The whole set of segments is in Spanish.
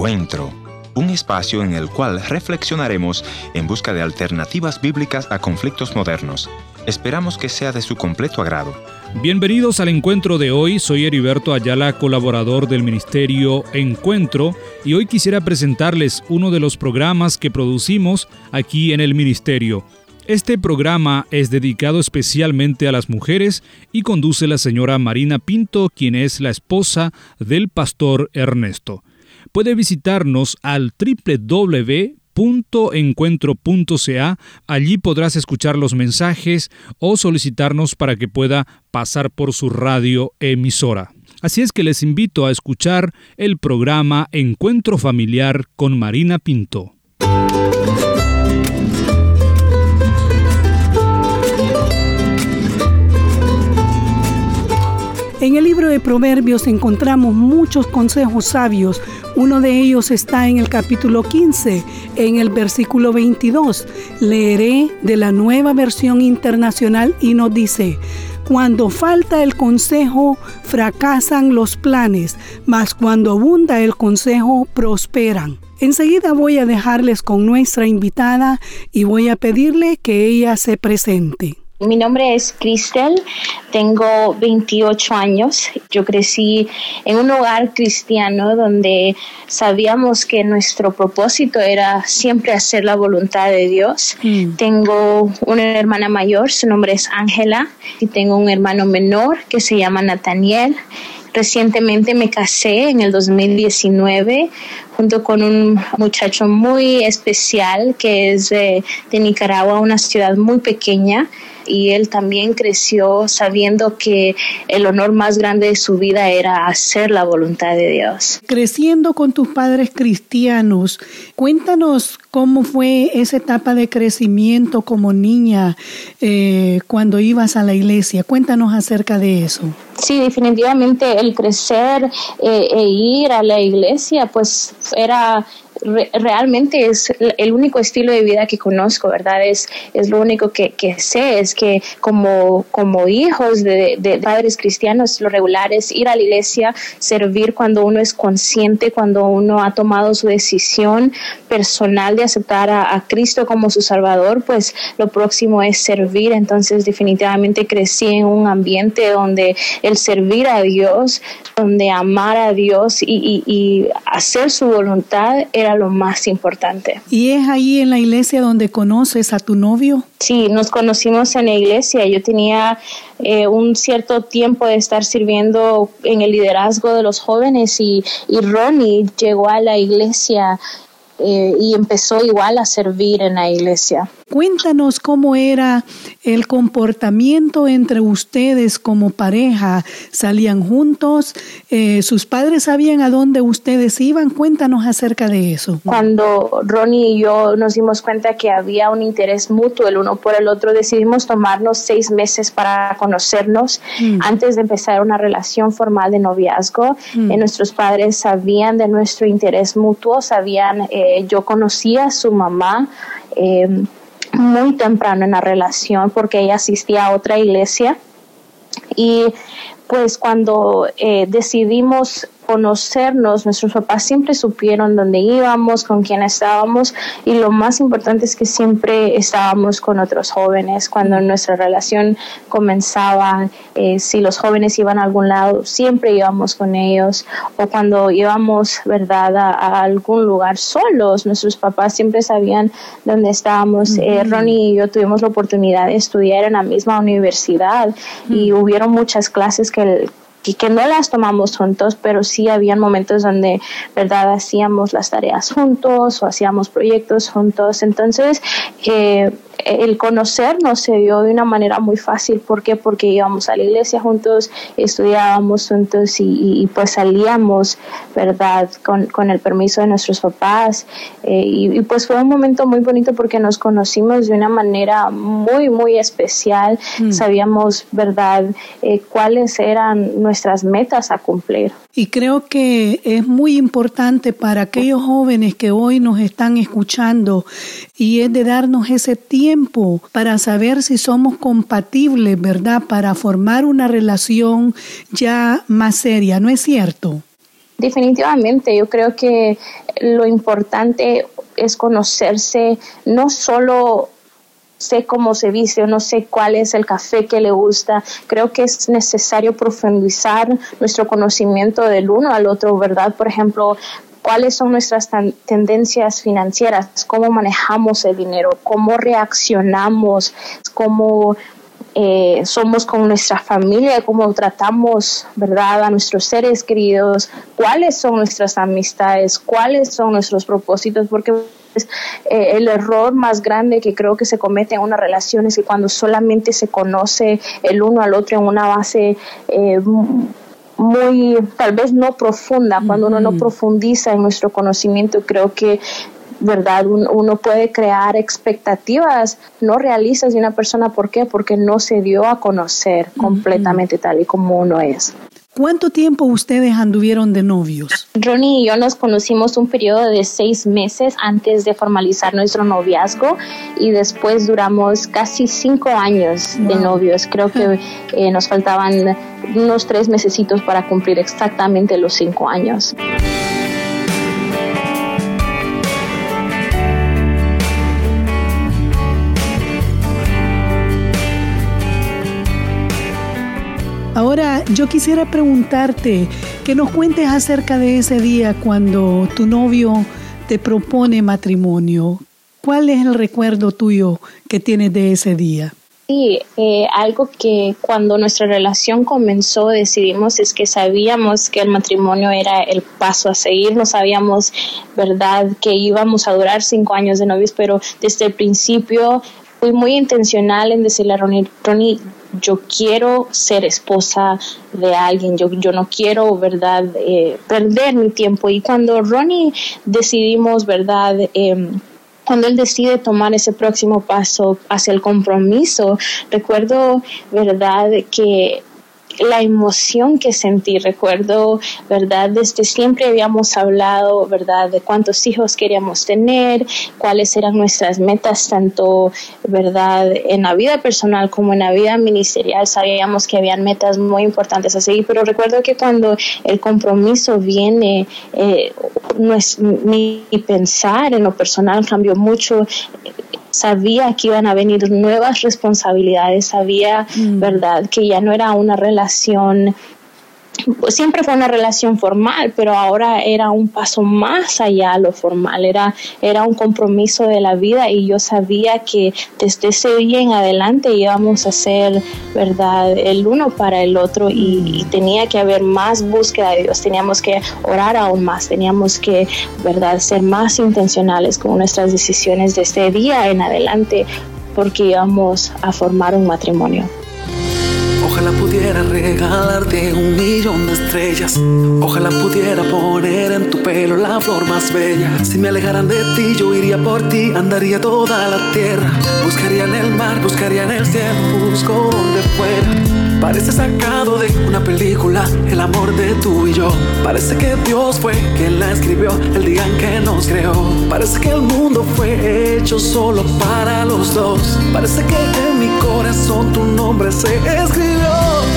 Encuentro, un espacio en el cual reflexionaremos en busca de alternativas bíblicas a conflictos modernos. Esperamos que sea de su completo agrado. Bienvenidos al encuentro de hoy, soy Heriberto Ayala, colaborador del Ministerio Encuentro, y hoy quisiera presentarles uno de los programas que producimos aquí en el Ministerio. Este programa es dedicado especialmente a las mujeres y conduce la señora Marina Pinto, quien es la esposa del pastor Ernesto. Puede visitarnos al www.encuentro.ca. Allí podrás escuchar los mensajes o solicitarnos para que pueda pasar por su radio emisora. Así es que les invito a escuchar el programa Encuentro Familiar con Marina Pinto. En el libro de Proverbios encontramos muchos consejos sabios. Uno de ellos está en el capítulo 15, en el versículo 22. Leeré de la nueva versión internacional y nos dice, cuando falta el consejo, fracasan los planes, mas cuando abunda el consejo, prosperan. Enseguida voy a dejarles con nuestra invitada y voy a pedirle que ella se presente. Mi nombre es Cristel, tengo 28 años. Yo crecí en un hogar cristiano donde sabíamos que nuestro propósito era siempre hacer la voluntad de Dios. Mm. Tengo una hermana mayor, su nombre es Ángela, y tengo un hermano menor que se llama Nathaniel. Recientemente me casé en el 2019 junto con un muchacho muy especial que es de, de Nicaragua, una ciudad muy pequeña y él también creció sabiendo que el honor más grande de su vida era hacer la voluntad de Dios. Creciendo con tus padres cristianos, cuéntanos cómo fue esa etapa de crecimiento como niña eh, cuando ibas a la iglesia. Cuéntanos acerca de eso. Sí, definitivamente el crecer eh, e ir a la iglesia pues era realmente es el único estilo de vida que conozco, ¿verdad? Es, es lo único que, sé, es que como, como hijos de, padres cristianos, lo regular es ir a la iglesia, servir cuando uno es consciente, cuando uno ha tomado su decisión personal de aceptar a, Cristo como su Salvador, pues lo próximo es servir. Entonces definitivamente crecí en un ambiente donde el servir a Dios, donde amar a Dios y, y hacer su voluntad era lo más importante. ¿Y es ahí en la iglesia donde conoces a tu novio? Sí, nos conocimos en la iglesia. Yo tenía eh, un cierto tiempo de estar sirviendo en el liderazgo de los jóvenes y, y Ronnie llegó a la iglesia eh, y empezó igual a servir en la iglesia. Cuéntanos cómo era el comportamiento entre ustedes como pareja. ¿Salían juntos? Eh, ¿Sus padres sabían a dónde ustedes iban? Cuéntanos acerca de eso. Cuando Ronnie y yo nos dimos cuenta que había un interés mutuo el uno por el otro, decidimos tomarnos seis meses para conocernos mm. antes de empezar una relación formal de noviazgo. Mm. Eh, nuestros padres sabían de nuestro interés mutuo, sabían, eh, yo conocía a su mamá muy temprano en la relación porque ella asistía a otra iglesia. Y pues cuando eh, decidimos conocernos, nuestros papás siempre supieron dónde íbamos, con quién estábamos y lo más importante es que siempre estábamos con otros jóvenes. Cuando nuestra relación comenzaba, eh, si los jóvenes iban a algún lado, siempre íbamos con ellos o cuando íbamos, ¿verdad?, a, algún lugar solos, nuestros papás siempre sabían dónde estábamos. Eh, Ronnie y yo tuvimos la oportunidad de estudiar en la misma universidad y hubieron muchas clases que que, que, no las tomamos juntos, pero sí habían momentos donde, ¿verdad?, hacíamos las tareas juntos o hacíamos proyectos juntos. Entonces, eh, el conocernos se dio de una manera muy fácil. ¿Por qué? Porque íbamos a la iglesia juntos, estudiábamos juntos y, pues salíamos, ¿verdad? Con, con, el permiso de nuestros papás. Eh, y, pues fue un momento muy bonito porque nos conocimos de una manera muy, muy especial. Mm. Sabíamos, ¿verdad? Eh, cuáles eran nuestras metas a cumplir. Y creo que es muy importante para aquellos jóvenes que hoy nos están escuchando y es de darnos ese tiempo para saber si somos compatibles, ¿verdad? Para formar una relación ya más seria, ¿no es cierto? Definitivamente, yo creo que lo importante es conocerse, no solo sé cómo se viste no sé cuál es el café que le gusta. Creo que es necesario profundizar nuestro conocimiento del uno al otro, ¿verdad? Por ejemplo, cuáles son nuestras tendencias financieras, cómo manejamos el dinero, cómo reaccionamos, cómo eh, somos con nuestra familia, cómo tratamos, ¿verdad?, a nuestros seres queridos, cuáles son nuestras amistades, cuáles son nuestros propósitos, porque pues, eh, el error más grande que creo que se comete en una relación es que cuando solamente se conoce el uno al otro en una base eh, muy, tal vez no profunda, cuando uno no profundiza en nuestro conocimiento, creo que ¿verdad? Uno puede crear expectativas no realistas de una persona. ¿Por qué? Porque no se dio a conocer completamente tal y como uno es. ¿Cuánto tiempo ustedes anduvieron de novios? Ronnie y yo nos conocimos un periodo de seis meses antes de formalizar nuestro noviazgo y después duramos casi cinco años de novios. Creo que eh, nos faltaban unos tres mesecitos para cumplir exactamente los cinco años. Ahora yo quisiera preguntarte que nos cuentes acerca de ese día cuando tu novio te propone matrimonio. ¿Cuál es el recuerdo tuyo que tienes de ese día? Sí, eh, algo que cuando nuestra relación comenzó decidimos es que sabíamos que el matrimonio era el paso a seguir, no sabíamos, ¿verdad?, que íbamos a durar cinco años de novios, pero desde el principio fui muy intencional en decirle a Ronnie, Ronnie, yo quiero ser esposa de alguien, yo, yo no quiero, ¿verdad?, eh, perder mi tiempo. Y cuando Ronnie decidimos, ¿verdad?, em, cuando él decide tomar ese próximo paso hacia el compromiso, recuerdo, ¿verdad?, que la emoción que sentí. Recuerdo, ¿verdad? Desde siempre habíamos hablado, ¿verdad? De cuántos hijos queríamos tener, cuáles eran nuestras metas, tanto, ¿verdad? En la vida personal como en la vida ministerial. Sabíamos que habían metas muy importantes a seguir, pero recuerdo que cuando el compromiso viene, eh, mi pensar en lo personal cambió mucho sabía que iban a venir nuevas responsabilidades, sabía, mm. ¿verdad?, que ya no era una relación siempre fue una relación formal, pero ahora era un paso más allá de lo formal, era, era un compromiso de la vida y yo sabía que desde ese día en adelante íbamos a ser, ¿verdad?, el uno para el otro y, tenía que haber más búsqueda de Dios, teníamos que orar aún más, teníamos que, ¿verdad?, ser más intencionales con nuestras decisiones de ese día en adelante porque íbamos a formar un matrimonio. Ojalá pudiera regalarte un millón de estrellas. Ojalá pudiera poner en tu pelo la flor más bella. Si me alejaran de ti, yo iría por ti, andaría toda la tierra. Buscaría en el mar, buscaría en el cielo, busco donde fuera. Parece sacado de una película, el amor de tú y yo. Parece que Dios fue quien la escribió el día en que nos creó. Parece que el mundo fue hecho solo para los dos. Parece que en mi corazón tu nombre se escribió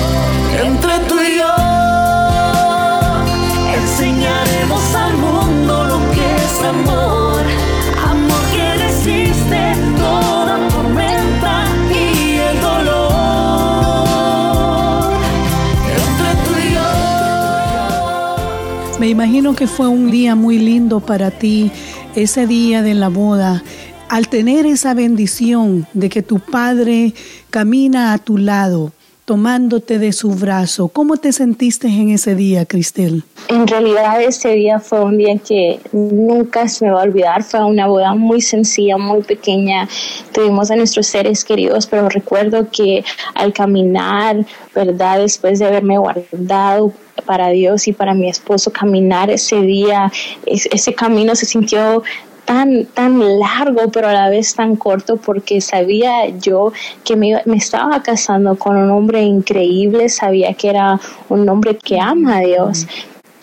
imagino que fue un día muy lindo para ti, ese día de la boda. Al tener esa bendición de que tu padre camina a tu lado, tomándote de su brazo. ¿Cómo te sentiste en ese día, Cristel? En realidad ese día fue un día que nunca se me va a olvidar. Fue una boda muy sencilla, muy pequeña. Tuvimos a nuestros seres queridos, pero recuerdo que al caminar, ¿verdad? Después de haberme guardado para Dios y para mi esposo, caminar ese día, ese camino se sintió tan, tan largo, pero a la vez tan corto, porque sabía yo que me, me, estaba casando con un hombre increíble, sabía que era un hombre que ama a Dios.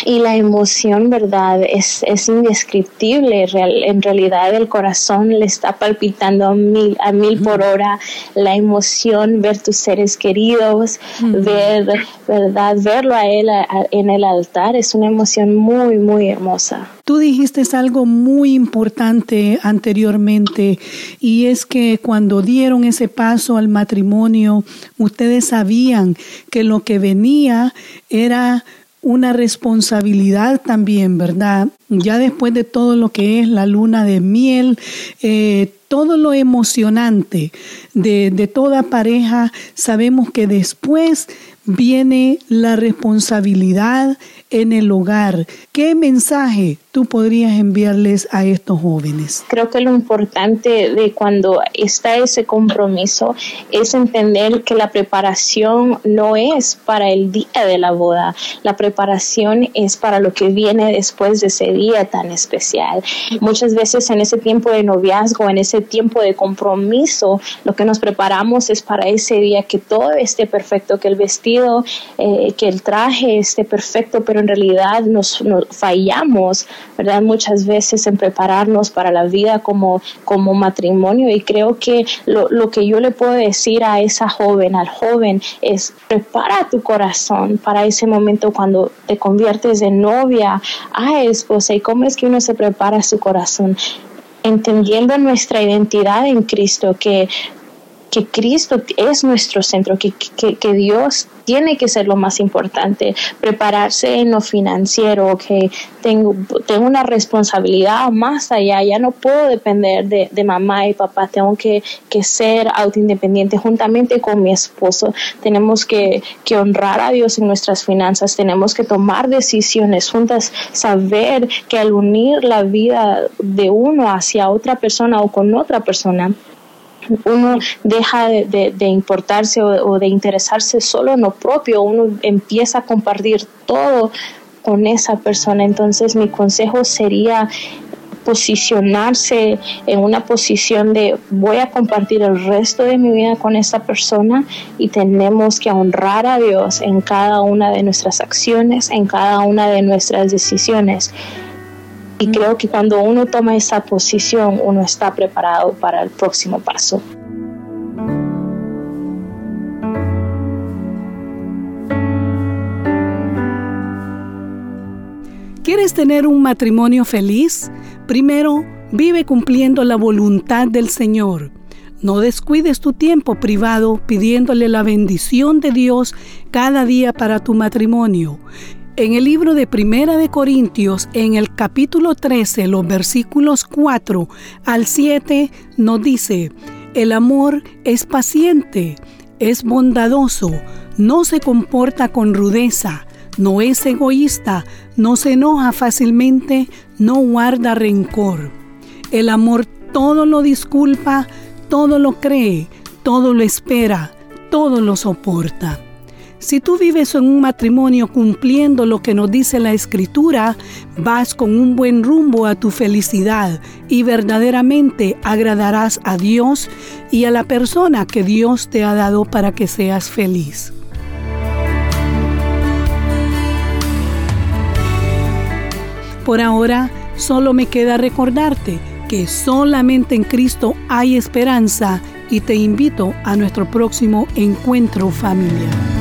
Y la emoción, ¿verdad? Es, es indescriptible. en realidad el corazón le está palpitando a mil, a mil por hora. La emoción, ver tus seres queridos, ver, ¿verdad? Verlo a él en el altar es una emoción muy, muy hermosa. Tú dijiste algo muy importante anteriormente y es que cuando dieron ese paso al matrimonio, ustedes sabían que lo que venía era una responsabilidad también, ¿verdad? Ya después de todo lo que es la luna de miel, eh, todo lo emocionante de, de toda pareja, sabemos que después viene la responsabilidad en el hogar. ¿Qué mensaje tú podrías enviarles a estos jóvenes? Creo que lo importante de cuando está ese compromiso es entender que la preparación no es para el día de la boda, la preparación es para lo que viene después de ese día tan especial. Muchas veces en ese tiempo de noviazgo, en ese tiempo de compromiso, lo que nos preparamos es para ese día que todo esté perfecto, que el vestido, eh, que el traje esté perfecto, pero en realidad nos, fallamos, ¿verdad? Muchas veces en prepararnos para la vida como, como matrimonio. Y creo que lo, lo que yo le puedo decir a esa joven, al joven, es prepara tu corazón para ese momento cuando te conviertes en novia. A esposa y cómo es que uno se prepara su corazón entendiendo nuestra identidad en Cristo, que que Cristo es nuestro centro, que, que, Dios tiene que ser lo más importante, prepararse en lo financiero, que tengo, tengo una responsabilidad más allá, ya no puedo depender de, de mamá y papá, tengo que, que ser autoindependiente juntamente con mi esposo, tenemos que, que honrar a Dios en nuestras finanzas, tenemos que tomar decisiones juntas, saber que al unir la vida de uno hacia otra persona o con otra persona, uno deja de, importarse o, de interesarse solo en lo propio, uno empieza a compartir todo con esa persona. Entonces mi consejo sería posicionarse en una posición de voy a compartir el resto de mi vida con esa persona y tenemos que honrar a Dios en cada una de nuestras acciones, en cada una de nuestras decisiones. Y creo que cuando uno toma esa posición, uno está preparado para el próximo paso. ¿Quieres tener un matrimonio feliz? Primero, vive cumpliendo la voluntad del Señor. No descuides tu tiempo privado pidiéndole la bendición de Dios cada día para tu matrimonio. En el libro de Primera de Corintios, en el capítulo 13, los versículos 4 al 7, nos dice, el amor es paciente, es bondadoso, no se comporta con rudeza, no es egoísta, no se enoja fácilmente, no guarda rencor. El amor todo lo disculpa, todo lo cree, todo lo espera, todo lo soporta. Si tú vives en un matrimonio cumpliendo lo que nos dice la escritura, vas con un buen rumbo a tu felicidad y verdaderamente agradarás a Dios y a la persona que Dios te ha dado para que seas feliz. Por ahora, solo me queda recordarte que solamente en Cristo hay esperanza y te invito a nuestro próximo encuentro familiar.